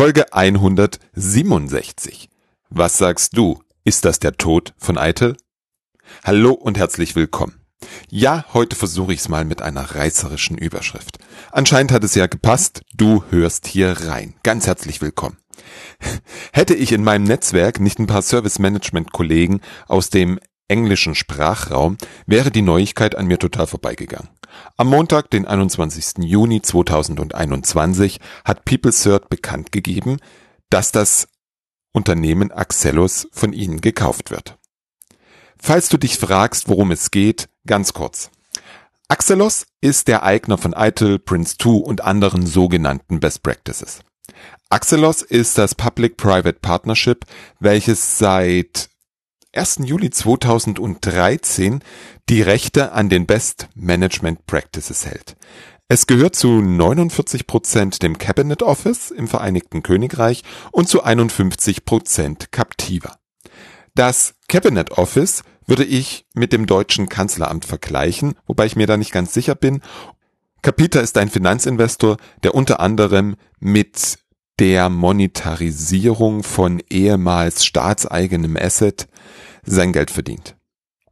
Folge 167. Was sagst du? Ist das der Tod von Eitel? Hallo und herzlich willkommen. Ja, heute versuche ich es mal mit einer reißerischen Überschrift. Anscheinend hat es ja gepasst. Du hörst hier rein. Ganz herzlich willkommen. Hätte ich in meinem Netzwerk nicht ein paar Service Management Kollegen aus dem englischen Sprachraum, wäre die Neuigkeit an mir total vorbeigegangen. Am Montag, den 21. Juni 2021, hat PeopleCert bekannt gegeben, dass das Unternehmen Axelos von ihnen gekauft wird. Falls du dich fragst, worum es geht, ganz kurz. Axelos ist der Eigner von ITIL, Prince2 und anderen sogenannten Best Practices. Axelos ist das Public-Private Partnership, welches seit 1. Juli 2013 die Rechte an den Best Management Practices hält. Es gehört zu 49 Prozent dem Cabinet Office im Vereinigten Königreich und zu 51 Prozent Captiva. Das Cabinet Office würde ich mit dem deutschen Kanzleramt vergleichen, wobei ich mir da nicht ganz sicher bin. Capita ist ein Finanzinvestor, der unter anderem mit der Monetarisierung von ehemals staatseigenem Asset sein Geld verdient.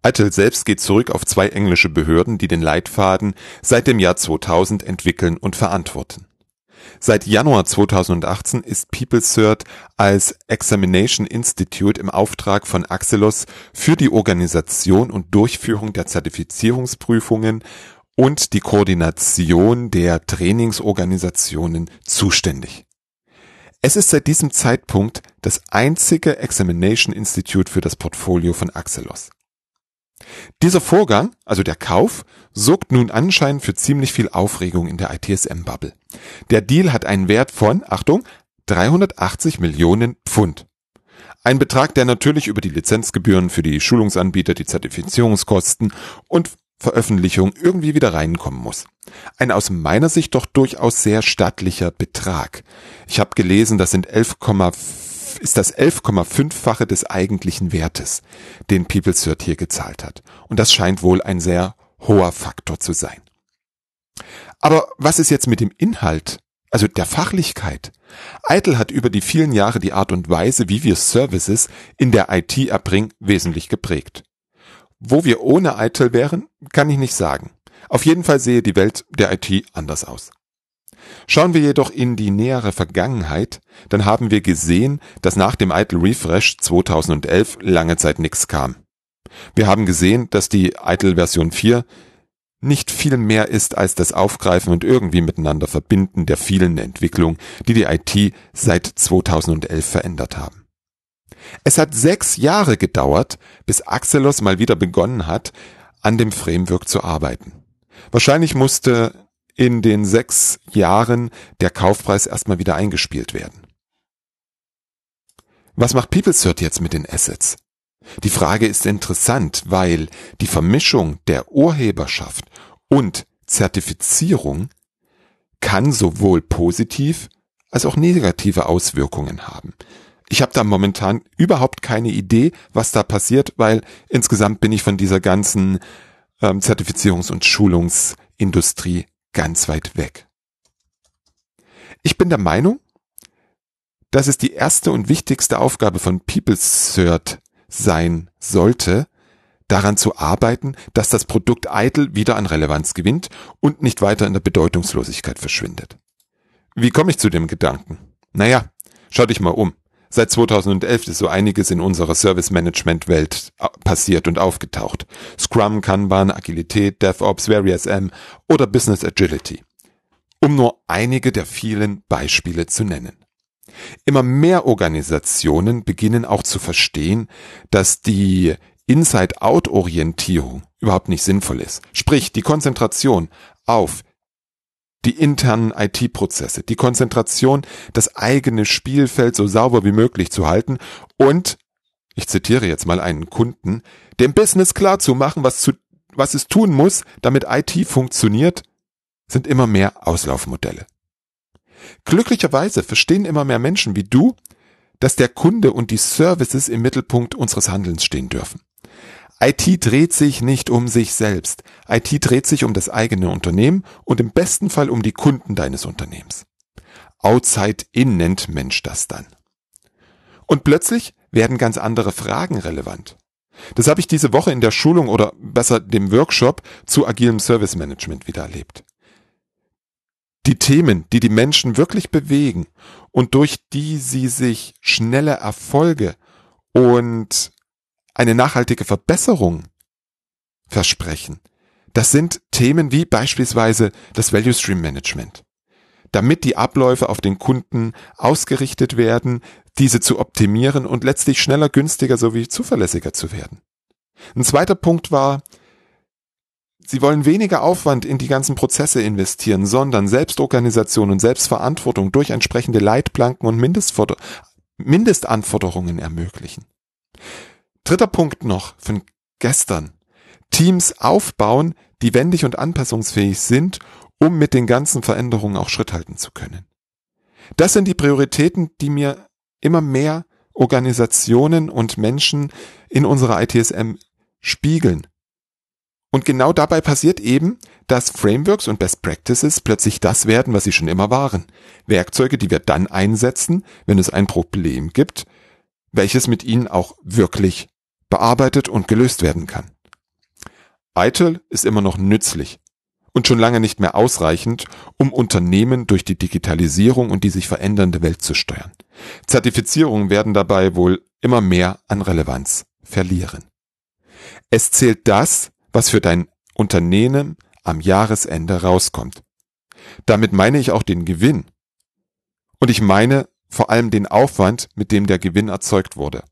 Eitel selbst geht zurück auf zwei englische Behörden, die den Leitfaden seit dem Jahr 2000 entwickeln und verantworten. Seit Januar 2018 ist PeopleCert als Examination Institute im Auftrag von Axelos für die Organisation und Durchführung der Zertifizierungsprüfungen und die Koordination der Trainingsorganisationen zuständig. Es ist seit diesem Zeitpunkt das einzige Examination Institute für das Portfolio von Axelos. Dieser Vorgang, also der Kauf, sorgt nun anscheinend für ziemlich viel Aufregung in der ITSM-Bubble. Der Deal hat einen Wert von, Achtung, 380 Millionen Pfund. Ein Betrag, der natürlich über die Lizenzgebühren für die Schulungsanbieter, die Zertifizierungskosten und Veröffentlichung irgendwie wieder reinkommen muss. Ein aus meiner Sicht doch durchaus sehr stattlicher Betrag. Ich habe gelesen, das sind 11, ist das 11,5-fache des eigentlichen Wertes, den PeopleCert hier gezahlt hat. Und das scheint wohl ein sehr hoher Faktor zu sein. Aber was ist jetzt mit dem Inhalt, also der Fachlichkeit? Eitel hat über die vielen Jahre die Art und Weise, wie wir Services in der IT erbringen, wesentlich geprägt. Wo wir ohne Eitel wären, kann ich nicht sagen. Auf jeden Fall sehe die Welt der IT anders aus. Schauen wir jedoch in die nähere Vergangenheit, dann haben wir gesehen, dass nach dem Eitel Refresh 2011 lange Zeit nichts kam. Wir haben gesehen, dass die Eitel Version 4 nicht viel mehr ist als das Aufgreifen und irgendwie miteinander verbinden der vielen Entwicklungen, die die IT seit 2011 verändert haben. Es hat sechs Jahre gedauert, bis Axelos mal wieder begonnen hat, an dem Framework zu arbeiten. Wahrscheinlich musste in den sechs Jahren der Kaufpreis erstmal wieder eingespielt werden. Was macht PeopleCert jetzt mit den Assets? Die Frage ist interessant, weil die Vermischung der Urheberschaft und Zertifizierung kann sowohl positiv als auch negative Auswirkungen haben. Ich habe da momentan überhaupt keine Idee, was da passiert, weil insgesamt bin ich von dieser ganzen ähm, Zertifizierungs- und Schulungsindustrie ganz weit weg. Ich bin der Meinung, dass es die erste und wichtigste Aufgabe von PeopleCert sein sollte, daran zu arbeiten, dass das Produkt Idle wieder an Relevanz gewinnt und nicht weiter in der Bedeutungslosigkeit verschwindet. Wie komme ich zu dem Gedanken? Naja, schau dich mal um. Seit 2011 ist so einiges in unserer Service-Management-Welt äh, passiert und aufgetaucht. Scrum, Kanban, Agilität, DevOps, VariSM oder Business Agility. Um nur einige der vielen Beispiele zu nennen. Immer mehr Organisationen beginnen auch zu verstehen, dass die Inside-Out-Orientierung überhaupt nicht sinnvoll ist. Sprich, die Konzentration auf die internen IT-Prozesse, die Konzentration, das eigene Spielfeld so sauber wie möglich zu halten und, ich zitiere jetzt mal einen Kunden, dem Business klar zu machen, was, zu, was es tun muss, damit IT funktioniert, sind immer mehr Auslaufmodelle. Glücklicherweise verstehen immer mehr Menschen wie du, dass der Kunde und die Services im Mittelpunkt unseres Handelns stehen dürfen. IT dreht sich nicht um sich selbst. IT dreht sich um das eigene Unternehmen und im besten Fall um die Kunden deines Unternehmens. Outside In nennt Mensch das dann. Und plötzlich werden ganz andere Fragen relevant. Das habe ich diese Woche in der Schulung oder besser dem Workshop zu agilem Service Management wieder erlebt. Die Themen, die die Menschen wirklich bewegen und durch die sie sich schnelle Erfolge und eine nachhaltige Verbesserung versprechen, das sind Themen wie beispielsweise das Value Stream Management. Damit die Abläufe auf den Kunden ausgerichtet werden, diese zu optimieren und letztlich schneller, günstiger sowie zuverlässiger zu werden. Ein zweiter Punkt war, Sie wollen weniger Aufwand in die ganzen Prozesse investieren, sondern Selbstorganisation und Selbstverantwortung durch entsprechende Leitplanken und Mindestanforderungen ermöglichen. Dritter Punkt noch von gestern. Teams aufbauen, die wendig und anpassungsfähig sind, um mit den ganzen Veränderungen auch Schritt halten zu können. Das sind die Prioritäten, die mir immer mehr Organisationen und Menschen in unserer ITSM spiegeln. Und genau dabei passiert eben, dass Frameworks und Best Practices plötzlich das werden, was sie schon immer waren. Werkzeuge, die wir dann einsetzen, wenn es ein Problem gibt, welches mit ihnen auch wirklich bearbeitet und gelöst werden kann. ITIL ist immer noch nützlich und schon lange nicht mehr ausreichend, um Unternehmen durch die Digitalisierung und die sich verändernde Welt zu steuern. Zertifizierungen werden dabei wohl immer mehr an Relevanz verlieren. Es zählt das, was für dein Unternehmen am Jahresende rauskommt. Damit meine ich auch den Gewinn. Und ich meine vor allem den Aufwand, mit dem der Gewinn erzeugt wurde.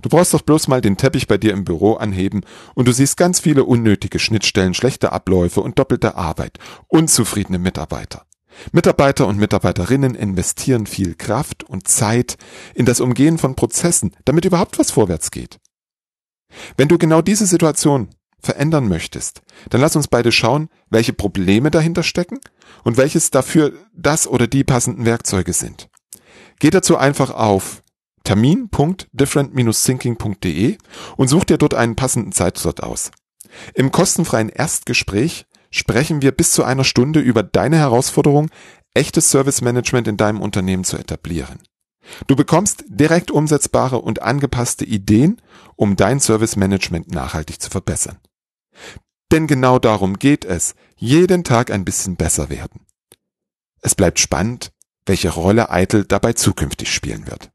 Du brauchst doch bloß mal den Teppich bei dir im Büro anheben und du siehst ganz viele unnötige Schnittstellen, schlechte Abläufe und doppelte Arbeit, unzufriedene Mitarbeiter. Mitarbeiter und Mitarbeiterinnen investieren viel Kraft und Zeit in das Umgehen von Prozessen, damit überhaupt was vorwärts geht. Wenn du genau diese Situation verändern möchtest, dann lass uns beide schauen, welche Probleme dahinter stecken und welches dafür das oder die passenden Werkzeuge sind. Geh dazu einfach auf termin.different-thinking.de und such dir dort einen passenden Zeitslot aus. Im kostenfreien Erstgespräch sprechen wir bis zu einer Stunde über deine Herausforderung, echtes Service Management in deinem Unternehmen zu etablieren. Du bekommst direkt umsetzbare und angepasste Ideen, um dein Service Management nachhaltig zu verbessern. Denn genau darum geht es, jeden Tag ein bisschen besser werden. Es bleibt spannend, welche Rolle Eitel dabei zukünftig spielen wird.